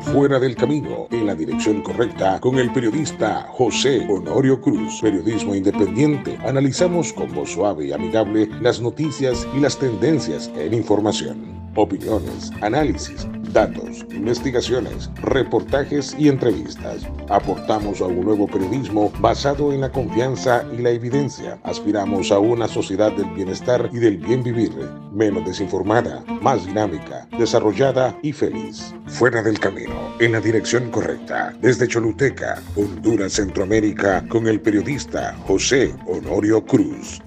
Fuera del camino, en la dirección correcta, con el periodista José Honorio Cruz. Periodismo independiente. Analizamos con voz suave y amigable las noticias y las tendencias en información. Opiniones, análisis, datos, investigaciones, reportajes y entrevistas. Aportamos a un nuevo periodismo basado en la confianza y la evidencia. Aspiramos a una sociedad del bienestar y del bien vivir, menos desinformada, más dinámica, desarrollada y feliz. Fuera del camino, en la dirección correcta, desde Choluteca, Honduras, Centroamérica, con el periodista José Honorio Cruz.